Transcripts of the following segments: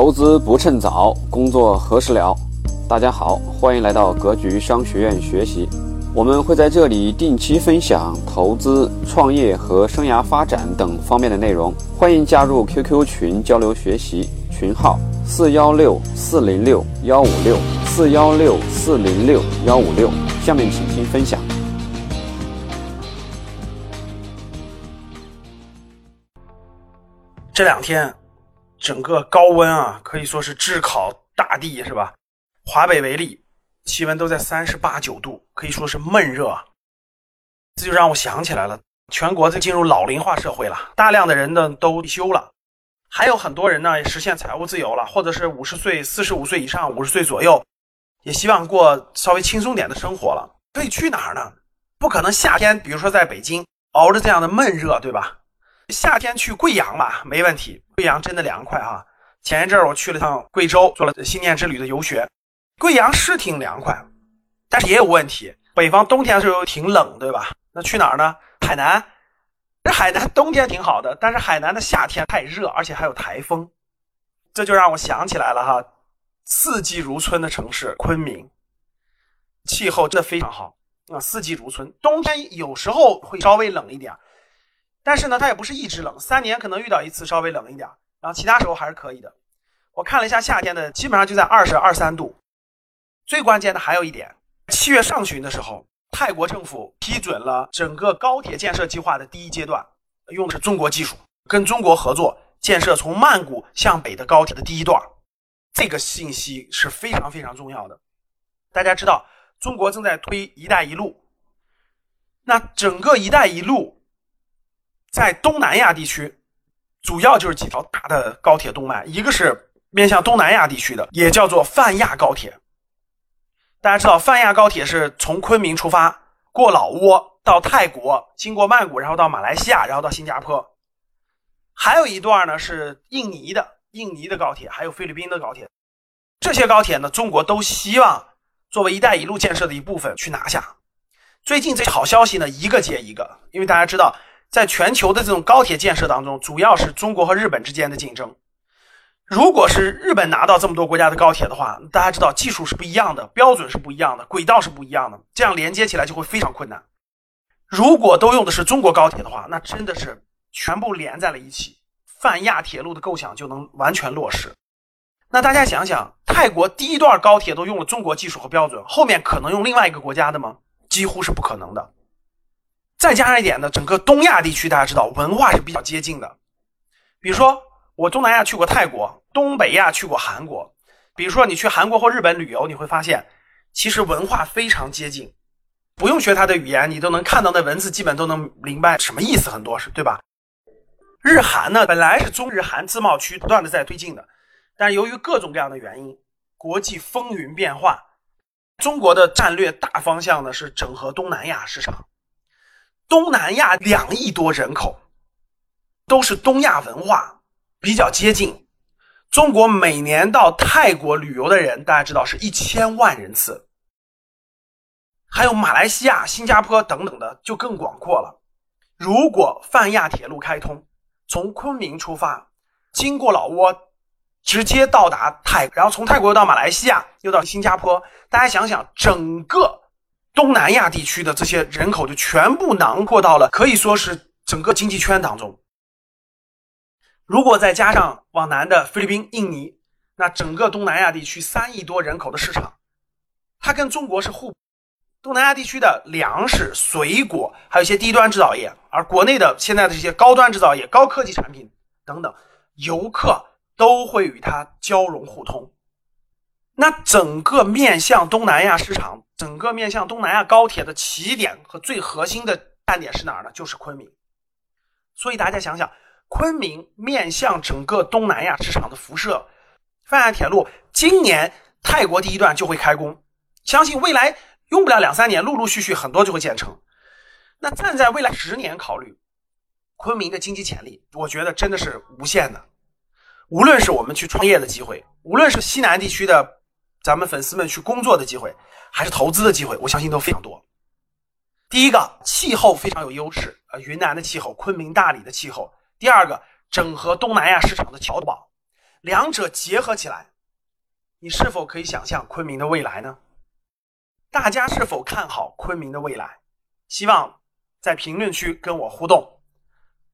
投资不趁早，工作何时了？大家好，欢迎来到格局商学院学习。我们会在这里定期分享投资、创业和生涯发展等方面的内容。欢迎加入 QQ 群交流学习，群号四幺六四零六幺五六四幺六四零六幺五六。下面请听分享。这两天，整个高温啊，可以说是炙烤大地，是吧？华北为例，气温都在三十八九度，可以说是闷热。这就让我想起来了，全国在进入老龄化社会了，大量的人呢都退休了，还有很多人呢也实现财务自由了，或者是五十岁、四十五岁以上、五十岁左右，也希望过稍微轻松点的生活了。可以去哪儿呢？不可能夏天，比如说在北京熬着这样的闷热，对吧？夏天去贵阳吧，没问题。贵阳真的凉快哈。前一阵儿我去了趟贵州，做了新年之旅的游学。贵阳是挺凉快，但是也有问题。北方冬天的时候挺冷，对吧？那去哪儿呢？海南。这海南冬天挺好的，但是海南的夏天太热，而且还有台风。这就让我想起来了哈，四季如春的城市昆明，气候真的非常好啊，四季如春。冬天有时候会稍微冷一点。但是呢，它也不是一直冷，三年可能遇到一次稍微冷一点，然后其他时候还是可以的。我看了一下夏天的，基本上就在二十二三度。最关键的还有一点，七月上旬的时候，泰国政府批准了整个高铁建设计划的第一阶段，用的是中国技术，跟中国合作建设从曼谷向北的高铁的第一段。这个信息是非常非常重要的。大家知道，中国正在推“一带一路”，那整个“一带一路”。在东南亚地区，主要就是几条大的高铁动脉，一个是面向东南亚地区的，也叫做泛亚高铁。大家知道，泛亚高铁是从昆明出发，过老挝到泰国，经过曼谷，然后到马来西亚，然后到新加坡。还有一段呢是印尼的，印尼的高铁，还有菲律宾的高铁。这些高铁呢，中国都希望作为“一带一路”建设的一部分去拿下。最近这好消息呢，一个接一个，因为大家知道。在全球的这种高铁建设当中，主要是中国和日本之间的竞争。如果是日本拿到这么多国家的高铁的话，大家知道技术是不一样的，标准是不一样的，轨道是不一样的，这样连接起来就会非常困难。如果都用的是中国高铁的话，那真的是全部连在了一起，泛亚铁路的构想就能完全落实。那大家想想，泰国第一段高铁都用了中国技术和标准，后面可能用另外一个国家的吗？几乎是不可能的。再加上一点呢，整个东亚地区大家知道文化是比较接近的，比如说我东南亚去过泰国，东北亚去过韩国，比如说你去韩国或日本旅游，你会发现其实文化非常接近，不用学它的语言，你都能看到那文字，基本都能明白什么意思，很多是对吧？日韩呢，本来是中日韩自贸区不断的在推进的，但由于各种各样的原因，国际风云变幻，中国的战略大方向呢是整合东南亚市场。东南亚两亿多人口，都是东亚文化比较接近。中国每年到泰国旅游的人，大家知道是一千万人次，还有马来西亚、新加坡等等的就更广阔了。如果泛亚铁路开通，从昆明出发，经过老挝，直接到达泰，然后从泰国又到马来西亚，又到新加坡，大家想想整个。东南亚地区的这些人口就全部囊括到了，可以说是整个经济圈当中。如果再加上往南的菲律宾、印尼，那整个东南亚地区三亿多人口的市场，它跟中国是互。东南亚地区的粮食、水果，还有一些低端制造业，而国内的现在的这些高端制造业、高科技产品等等，游客都会与它交融互通。那整个面向东南亚市场，整个面向东南亚高铁的起点和最核心的站点是哪儿呢？就是昆明。所以大家想想，昆明面向整个东南亚市场的辐射，泛亚铁路今年泰国第一段就会开工，相信未来用不了两三年，陆陆续续很多就会建成。那站在未来十年考虑，昆明的经济潜力，我觉得真的是无限的。无论是我们去创业的机会，无论是西南地区的。咱们粉丝们去工作的机会，还是投资的机会，我相信都非常多。第一个，气候非常有优势，呃，云南的气候，昆明、大理的气候。第二个，整合东南亚市场的桥堡，两者结合起来，你是否可以想象昆明的未来呢？大家是否看好昆明的未来？希望在评论区跟我互动。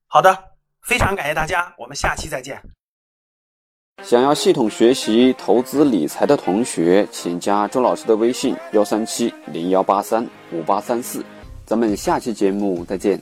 好的，非常感谢大家，我们下期再见。想要系统学习投资理财的同学，请加周老师的微信：幺三七零幺八三五八三四。咱们下期节目再见。